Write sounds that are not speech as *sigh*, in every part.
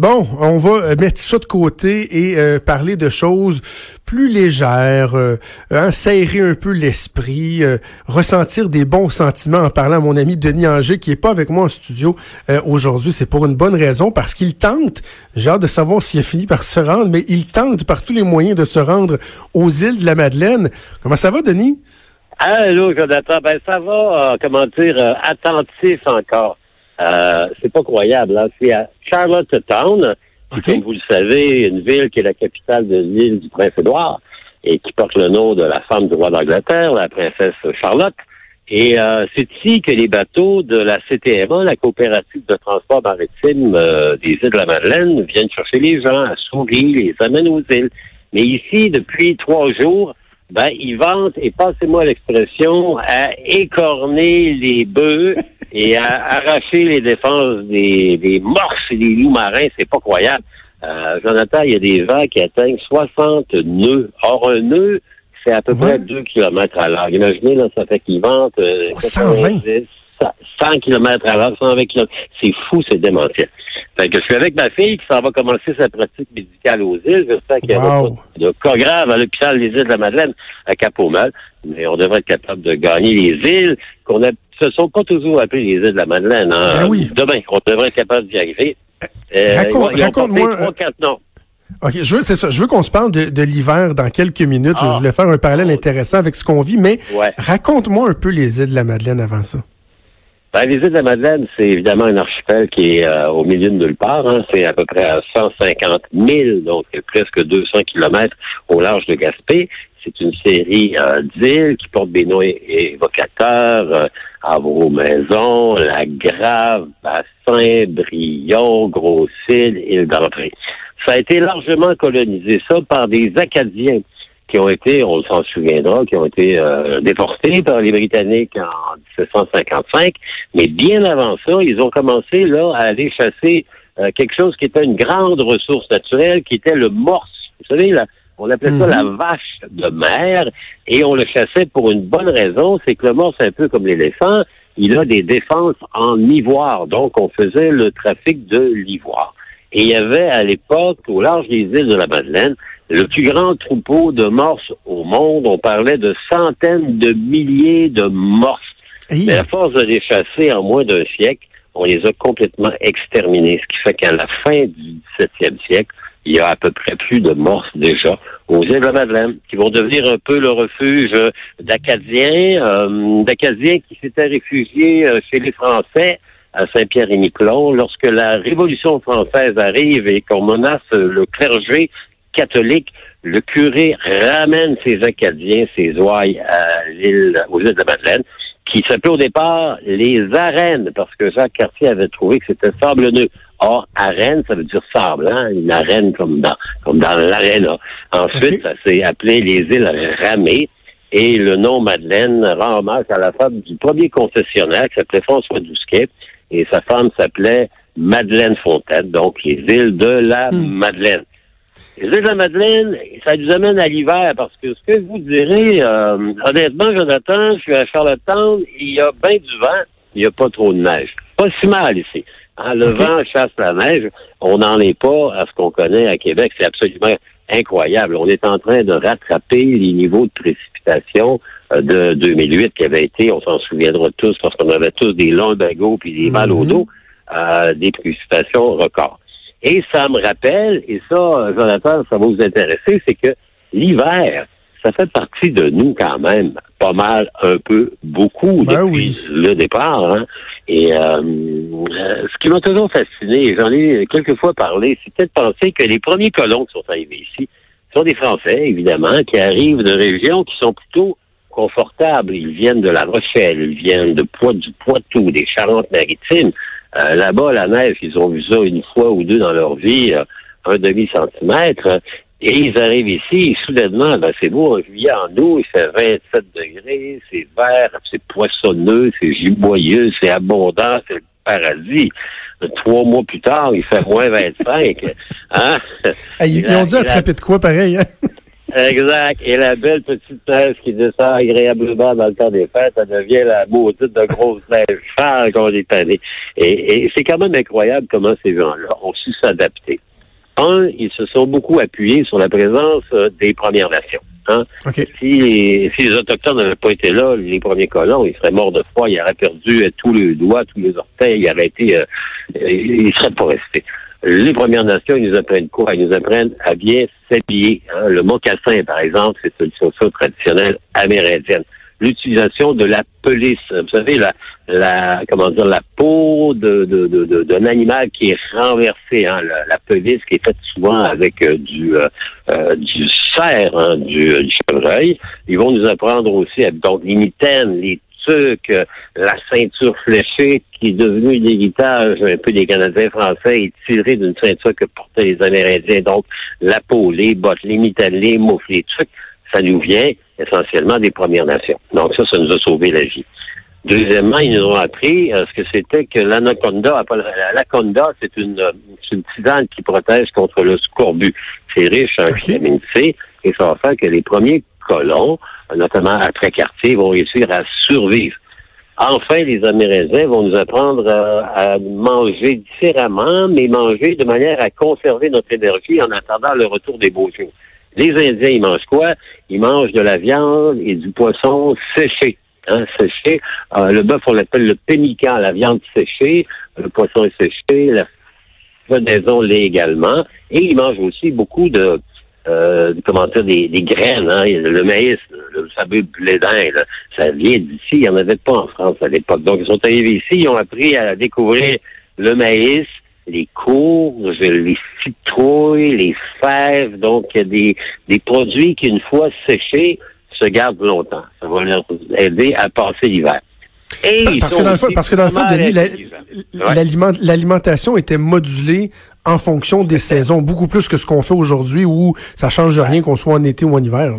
Bon, on va mettre ça de côté et euh, parler de choses plus légères, euh, hein, serrer un peu l'esprit, euh, ressentir des bons sentiments en parlant à mon ami Denis Anger qui est pas avec moi en studio aujourd'hui. C'est pour une bonne raison parce qu'il tente, j'ai hâte de savoir s'il a fini par se rendre, mais il tente par tous les moyens de se rendre aux îles de la Madeleine. Comment ça va, Denis? Allô, Jonathan. Ben, ça va, comment dire, attentif encore. Euh, c'est pas croyable. Hein? C'est à Charlottetown, qui, comme vous le savez, une ville qui est la capitale de l'île du Prince-Édouard et qui porte le nom de la femme du roi d'Angleterre, la princesse Charlotte. Et euh, c'est ici que les bateaux de la CTMA, la coopérative de transport maritime euh, des îles de la Madeleine, viennent chercher les gens à Souris, les amènent aux îles. Mais ici, depuis trois jours, ben, ils vantent, et passez-moi l'expression, à écorner les bœufs et à arracher les défenses des, des morses et des loups marins. C'est pas croyable. Euh, Jonathan, il y a des vents qui atteignent 60 nœuds. Or, un nœud, c'est à peu près 2 km à l'heure. Imaginez, là, ça fait qu'ils vantent... Euh, 120? 100 km à l'heure, 120 km. C'est fou, c'est démentiel. Fait que je suis avec ma fille qui s'en va commencer sa pratique médicale aux îles. J'espère qu'il y a pas de cas grave à l'hôpital des îles de la Madeleine à Cap-au-Mal. Mais on devrait être capable de gagner les îles qu'on a, se sont pas toujours appelées les îles de la Madeleine. Hein. Ben oui. Demain, on devrait être capable d'y arriver. Euh, Raconte-moi. OK, je veux, c'est ça. Je veux qu'on se parle de, de l'hiver dans quelques minutes. Je ah. voulais faire un parallèle intéressant avec ce qu'on vit, mais raconte-moi un peu les îles de la Madeleine avant ça. Ben, les îles de la Madeleine, c'est évidemment un archipel qui est euh, au milieu de nulle part. Hein. C'est à peu près à 150 000, donc presque 200 kilomètres au large de Gaspé. C'est une série euh, d'îles qui portent des noms évocateurs. Euh, Avro-Maison, La Grave, Bassin, Brion, Gros-Île, Île d'Entrée. Ça a été largement colonisé, ça, par des Acadiens qui ont été, on s'en souviendra, qui ont été euh, déportés par les Britanniques en 1755. Mais bien avant ça, ils ont commencé là à aller chasser euh, quelque chose qui était une grande ressource naturelle, qui était le morse. Vous savez, là, on appelait ça la mhm. vache de mer, et on le chassait pour une bonne raison, c'est que le morse, un peu comme l'éléphant, il a des défenses en ivoire. Donc, on faisait le trafic de l'ivoire. Et il y avait à l'époque, au large des îles de la Madeleine, le plus grand troupeau de morses au monde. On parlait de centaines de milliers de morses. Mais à force de les chasser en moins d'un siècle, on les a complètement exterminés. Ce qui fait qu'à la fin du 17e siècle, il y a à peu près plus de morses déjà aux îles de la Madeleine, qui vont devenir un peu le refuge d'Acadiens, euh, d'Acadiens qui s'étaient réfugiés euh, chez les Français à Saint-Pierre-et-Miquelon. Lorsque la Révolution française arrive et qu'on menace le clergé catholique, le curé ramène ses Acadiens, ses ouailles à l'île, aux îles de la Madeleine, qui s'appelait au départ les arènes, parce que Jacques Cartier avait trouvé que c'était sablonneux. Or, arène, ça veut dire sable, hein? une arène comme dans, comme dans l'aréna. Ensuite, ça s'est appelé les îles ramées. Et le nom Madeleine rend hommage à la femme du premier concessionnaire qui s'appelait François Dousquet. Et sa femme s'appelait Madeleine Fontaine, donc les îles de la hmm. Madeleine. Les îles de la Madeleine, ça nous amène à l'hiver parce que ce que vous direz, euh, honnêtement, Jonathan, je suis à Charlottetown, il y a bien du vent, il n'y a pas trop de neige. Pas si mal ici. Hein, le vent chasse la neige, on n'en est pas à ce qu'on connaît à Québec. C'est absolument incroyable. On est en train de rattraper les niveaux de précipitation euh, de 2008 qui avaient été, on s'en souviendra tous, parce qu'on avait tous des longs bagots puis des mal au mhm. dos, euh, des précipitations records. Et ça me rappelle, et ça, Jonathan, ça va vous intéresser, c'est que l'hiver, ça fait partie de nous quand même, pas mal, un peu, beaucoup ben depuis le départ. Hein. Et euh, euh, ce qui m'a toujours fasciné, j'en ai quelques fois parlé, c'était de penser que les premiers colons qui sont arrivés ici sont des Français, évidemment, qui arrivent de régions qui sont plutôt confortables. Ils viennent de La Rochelle, ils viennent de Poitou, du Poitou, des Charentes-Maritimes. Euh, là-bas, la neige, ils ont vu ça une fois ou deux dans leur vie, euh, un demi-centimètre. Et ils arrivent ici, et soudainement, ben, c'est beau, en juillet, en août, il fait 27 degrés, c'est vert, c'est poissonneux, c'est giboyeux, c'est abondant, c'est le paradis. Trois mois plus tard, il fait moins 25. *laughs* Hein? ils, ont dû attraper de quoi pareil, hein? *laughs* Exact. Et la belle petite neige qui descend agréablement dans le temps des fêtes, ça devient la maudite de grosse neige sale qu'on est. Et, et c'est quand même incroyable comment ces gens-là ont su s'adapter. Un, ils se sont beaucoup appuyés sur la présence euh, des Premières Nations. Hein? Si, si les Autochtones n'avaient pas été là, les premiers colons, ils seraient morts de froid, ils auraient perdu euh, tous les doigts, tous les orteils, ils auraient été, euh, ils ne seraient pas restés. Les Premières Nations, ils nous apprennent quoi? Ils nous apprennent à bien s'habiller. Hein? Le mocassin, par exemple, c'est une chaussure traditionnelle amérindienne. L'utilisation de la pelisse, vous savez, la, la comment dire, la peau de, de, de, de- d'un animal qui est renversé, hein? la, la pelisse qui est faite souvent avec euh, du, euh, euh, du cerf, hein, du, du chevreuil. Ils vont nous apprendre aussi, donc, les mitaines, les tuques, euh, la ceinture fléchée qui est devenue l'héritage un peu des Canadiens français et tirée d'une ceinture que portaient les Amérindiens. Donc, la peau, les bottes, les mitaines, les moufles, les tuques, ça nous vient essentiellement des Premières Nations. Donc, ça, ça nous a sauvé la vie. Deuxièmement, ils nous ont appris euh, ce que c'était que l'anaconda, l'anaconda, c'est une, une tisane qui protège contre le scorbut. C'est riche en vitamine C et ça va faire que les premiers colons, notamment après quartier, vont réussir à survivre. Enfin, les Amérindiens vont nous apprendre euh, à manger différemment, mais manger de manière à conserver notre énergie en attendant le retour des beaux jours. Les Indiens, ils mangent quoi? Ils mangent de la viande et du poisson séché. Hein, séché. Euh, le bœuf, on l'appelle le pénican, la viande séchée. Le poisson est séché. La fenaison l'est également. Et ils mangent aussi beaucoup de, euh, comment dire, des, graines, hein, le maïs, le fameux blé d'Inde, ça vient d'ici, il n'y en avait pas en France à l'époque. Donc, ils sont arrivés ici, ils ont appris à découvrir le maïs, les courges, les citrouilles, les fèves. Donc, il y a des, des produits qui, une fois séchés, se gardent longtemps. Ça va leur aider à passer l'hiver. Et Parce que dans le fond, parce que dans le fond, Denis, la-. Ouais. l'alimentation était modulée en fonction des saisons, beaucoup plus que ce qu'on fait aujourd'hui où ça change rien qu'on soit en été ou en hiver. là.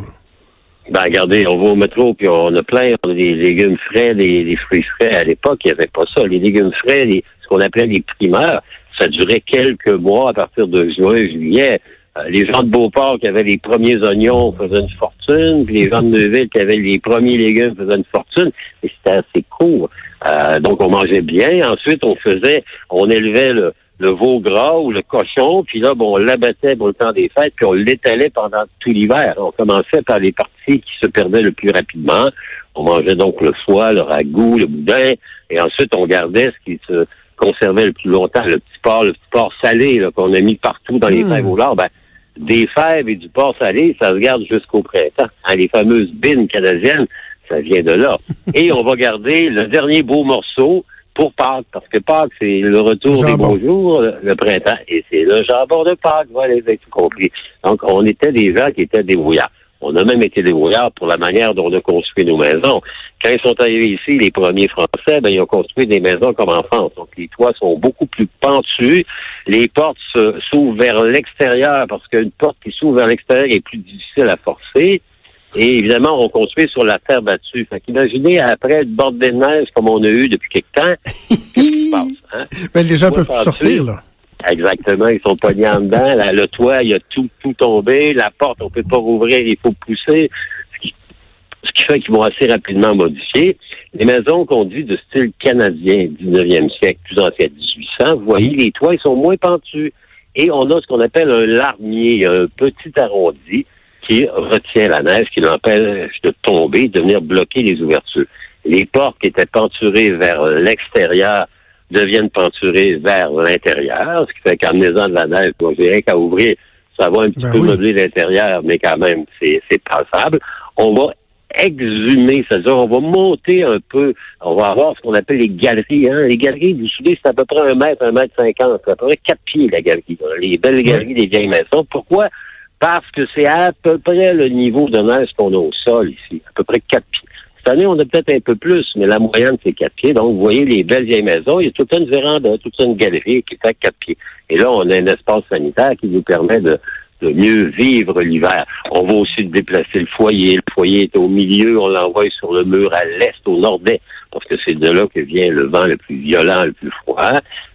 Ben, regardez, on va au métro, puis on a plein, on a des légumes frais, des, des fruits frais. À l'époque, il n'y avait pas ça. Les légumes frais, les- ce qu'on appelait les primeurs, ça durait quelques mois à partir de juin, juillet. Euh, les gens de Beauport qui avaient les premiers oignons faisaient une fortune, puis les gens de Neuville qui avaient les premiers légumes faisaient une fortune. Et c'était assez court. Euh, donc, on mangeait bien. Ensuite, on faisait, on élevait le, le veau gras ou le cochon, puis là, bon, on l'abattait pour le temps des fêtes, puis on l'étalait pendant tout l'hiver. On commençait par les parties qui se perdaient le plus rapidement. On mangeait donc le foie, le ragoût, le boudin, et ensuite on gardait ce qui se conservait le plus longtemps, le porc, le porc salé qu'on a mis partout dans les Mm. fèves au lard. Ben, des fèves et du porc salé, ça se garde jusqu'au printemps. Hein, les fameuses bines canadiennes, ça vient de là. *laughs* Et on va garder le dernier beau morceau pour Pâques, parce que Pâques, c'est le retour des beaux jours, le, le printemps, et c'est le jambon de Pâques, voilà, vous avez tout compris. Donc, on était des gens qui étaient débrouillards. On a même été débrouillards pour la manière dont on a construit nos maisons. Quand ils sont arrivés ici, les premiers Français, ben, ils ont construit des maisons comme en France. Donc, les toits sont beaucoup plus pentus. Les portes s'ouvrent vers l'extérieur parce qu'une porte qui s'ouvre vers l'extérieur est plus difficile à forcer. Et évidemment, on construit sur la terre battue. Fait qu'imaginez, après une bordée de neige comme on a eu depuis quelque temps, qu'est-ce qui se passe? Hein? Ben, les gens peuvent sortir. Là. Exactement, ils sont pognés en dedans. Le toit, il a tout, tout tombé. La porte, on peut pas rouvrir, il faut pousser. Ce qui, ce qui fait qu'ils vont assez rapidement modifier. Les maisons qu'on dit de style canadien, 19e siècle, plus ancien, 1800, vous voyez, les toits, ils sont moins pentus. Et on a ce qu'on appelle un larmier, un petit arrondi qui retient la neige, qui l'empêche de tomber, de venir bloquer les ouvertures. Les portes qui étaient penturées vers l'extérieur deviennent penturées vers l'intérieur, ce qui fait qu'en en de la neige, moi, j'ai rien qu'à ouvrir, ça va un petit Ben peu oui. meubler l'intérieur, mais quand même, c'est c'est passable. On va exhumer, c'est-à-dire on va monter un peu, on va avoir ce qu'on appelle les galeries. Hein. Les galeries, vous vous souvenez, c'est à peu près un mètre, un mètre cinquante, c'est à peu près quatre pieds la galerie. là. Les belles galeries des vieilles maisons. Pourquoi? Parce que c'est à peu près le niveau de neige qu'on a au sol ici, à peu près quatre pieds. Cette année, on a peut-être un peu plus, mais la moyenne, c'est quatre pieds. Donc, vous voyez les belles vieilles maisons, il y a toute une véranda, toute une galerie qui est à quatre pieds. Et là, on a un espace sanitaire qui nous permet de, mieux vivre l'hiver. On va aussi déplacer le foyer. Le foyer est au milieu, on l'envoie sur le mur à l'est, au nord-est, parce que c'est de là que vient le vent le plus violent, le plus froid.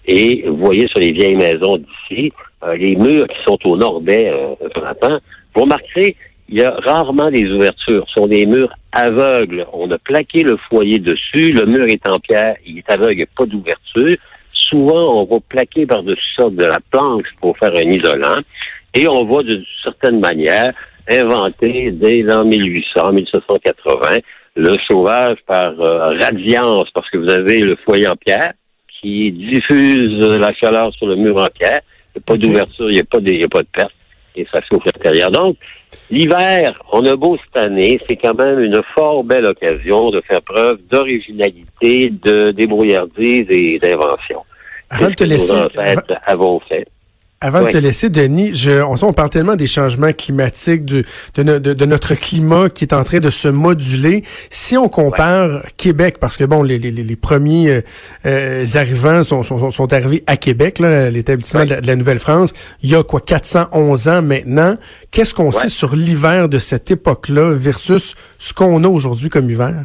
Et vous voyez sur les vieilles maisons d'ici, euh, les murs qui sont au nord-est euh, vous remarquerez, il y a rarement des ouvertures. Ce sont des murs aveugles. On a plaqué le foyer dessus. Le mur est en pierre. Il est aveugle. Il n'y a pas d'ouverture. Souvent, on va plaquer par-dessus ça de la planche pour faire un isolant. Et on va, d'une certaine manière, inventer dès l'an 1800, 1780, le chauffage par euh, radiance, parce que vous avez le foyer en pierre qui diffuse la chaleur sur le mur en pierre. Il n'y a pas d'ouverture, il n'y a, pas de, il y a pas de perte et ça chauffe l'intérieur. Donc, l'hiver, on a beau cette année, c'est quand même une fort belle occasion de faire preuve d'originalité, de débrouillardise et d'invention. Avant de te laisser, avant, fait. Avant de te laisser, Denis, je, on, on parle tellement des changements climatiques, du, de, de, notre climat qui est en train de se moduler. Si on compare Québec, parce que bon, les, les, les premiers euh, euh, arrivants sont, sont, sont, arrivés à Québec, l'établissement de, la Nouvelle-France, il y a quoi 411 ans maintenant. Qu'est-ce qu'on sait sur l'hiver de cette époque-là versus ce qu'on a aujourd'hui comme hiver?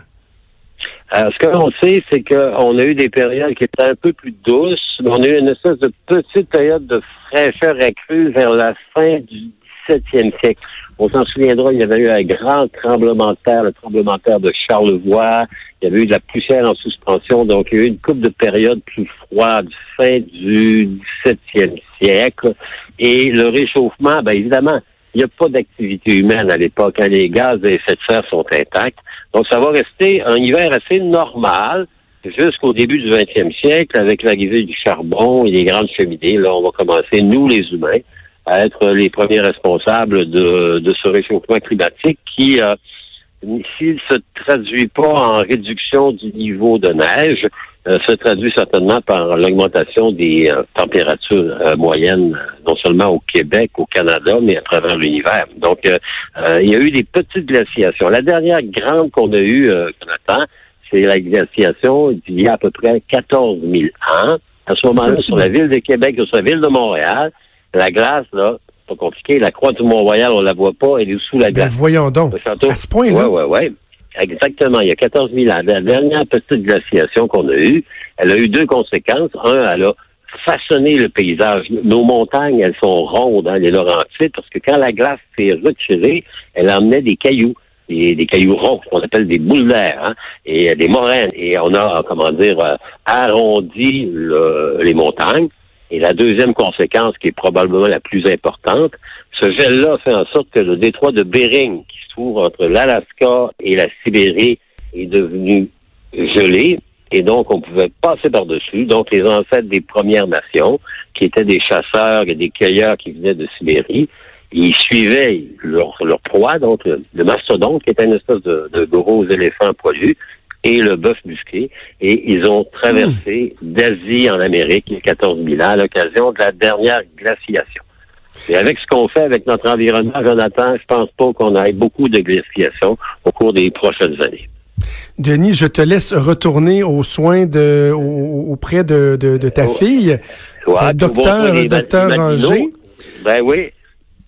Euh, ce que l'on sait, c'est qu'on a eu des périodes qui étaient un peu plus douces. On a eu une espèce de petite période de fraîcheur accrue vers la fin du 17e siècle. On s'en souviendra, il y avait eu un grand tremblement de terre, le tremblement de terre de Charlevoix. Il y avait eu de la poussière en suspension. Donc, il y a eu une coupe de périodes plus froide, fin du 17e siècle. Et le réchauffement, ben évidemment, il n'y a pas d'activité humaine à l'époque. Hein. Les gaz et effets de serre sont intacts. Donc, ça va rester un hiver assez normal jusqu'au début du 20e siècle avec l'arrivée du charbon et des grandes cheminées. Là, on va commencer, nous, les humains, à être les premiers responsables de, de ce réchauffement climatique qui, euh, s'il se traduit pas en réduction du niveau de neige, euh, se traduit certainement par l'augmentation des euh, températures euh, moyennes, non seulement au Québec, au Canada, mais à travers l'univers. Donc, il y a eu des petites glaciations. La dernière grande qu'on a eue, Jonathan, c'est la glaciation d'il y a à peu près 14 000 ans. À ce moment-là, sur la ville de Québec, sur la ville de Montréal, la glace, là, pas compliqué, la croix du Mont-Royal, on la voit pas, elle est sous la ben, glace. voyons donc. À ce point-là? Oui, oui, oui. Exactement. Il y a 14 000 ans. La dernière petite glaciation qu'on a eue, elle a eu deux conséquences. Un, elle a façonné le paysage. Nos montagnes, elles sont rondes, hein, les Laurentides, parce que quand la glace s'est retirée, elle emmenait des cailloux. Des, cailloux ronds, qu'on appelle des boules d'air, hein, et des moraines. Et on a, comment dire, euh, arrondi les montagnes. Et la deuxième conséquence, qui est probablement la plus importante, ce gel-là fait en sorte que le détroit de Bering, qui se trouve entre l'Alaska et la Sibérie, est devenu gelé. Et donc, on pouvait passer par-dessus. Donc, les ancêtres des Premières Nations, qui étaient des chasseurs et des cueilleurs qui venaient de Sibérie, ils suivaient leur, proie, donc le, mastodonte, qui était une espèce de, gros éléphant poilu, et le bœuf musqué. Et ils ont traversé hmm. d'Asie en Amérique il y a 14 000 ans à l'occasion de la dernière glaciation. Et avec ce qu'on fait avec notre environnement, Jonathan, je pense pas qu'on ait beaucoup de glaciation au cours des prochaines années. Denis, je te laisse retourner aux soins de, auprès de, de, ta fille, docteur, docteur Ranger. Ben oui,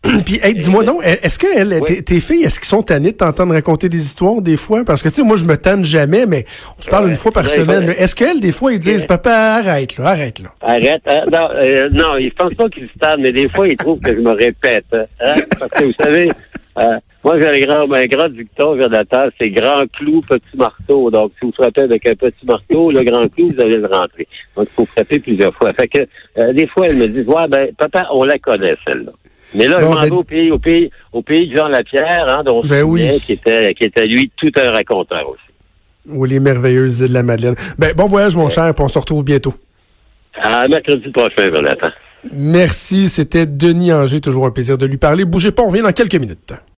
*clears throat* Puis, dis-moi donc, est-ce que elle, tes, filles, est-ce qu'ils sont tannées de t'entendre raconter des histoires des fois? Parce que, tu sais, moi, je me tanne jamais, mais on se parle une fois par semaine. Est-ce qu'elles, des fois, ils disent, papa, arrête, là, arrête, là? Arrête. Hein? non, euh, non, ils pensent pas qu'ils se tannent, mais des fois, ils trouvent que je me répète. Hein? Parce que, vous savez, euh, moi, j'ai un grand, un grand dicton, Jonathan, c'est grand clou, petit marteau. Donc, si vous frappez avec un petit marteau, le grand clou, vous allez le rentrer. Donc, il faut frapper plusieurs fois. Fait que, euh, des fois, elles me disent, ouais, ben, papa, on la connaît, celle-là. Mais là, je m'en ben- vais au pays, au pays, au pays de Jean Lapierre, hein, dont ben oui. qui était, qui était lui tout un raconteur aussi. Ou les merveilleuses îles de la Madeleine. Ben, bon voyage, mon cher, puis on se retrouve bientôt. À mercredi prochain, Jonathan. Merci, c'était Denis Anger, toujours un plaisir de lui parler. Bougez pas, on revient dans quelques minutes.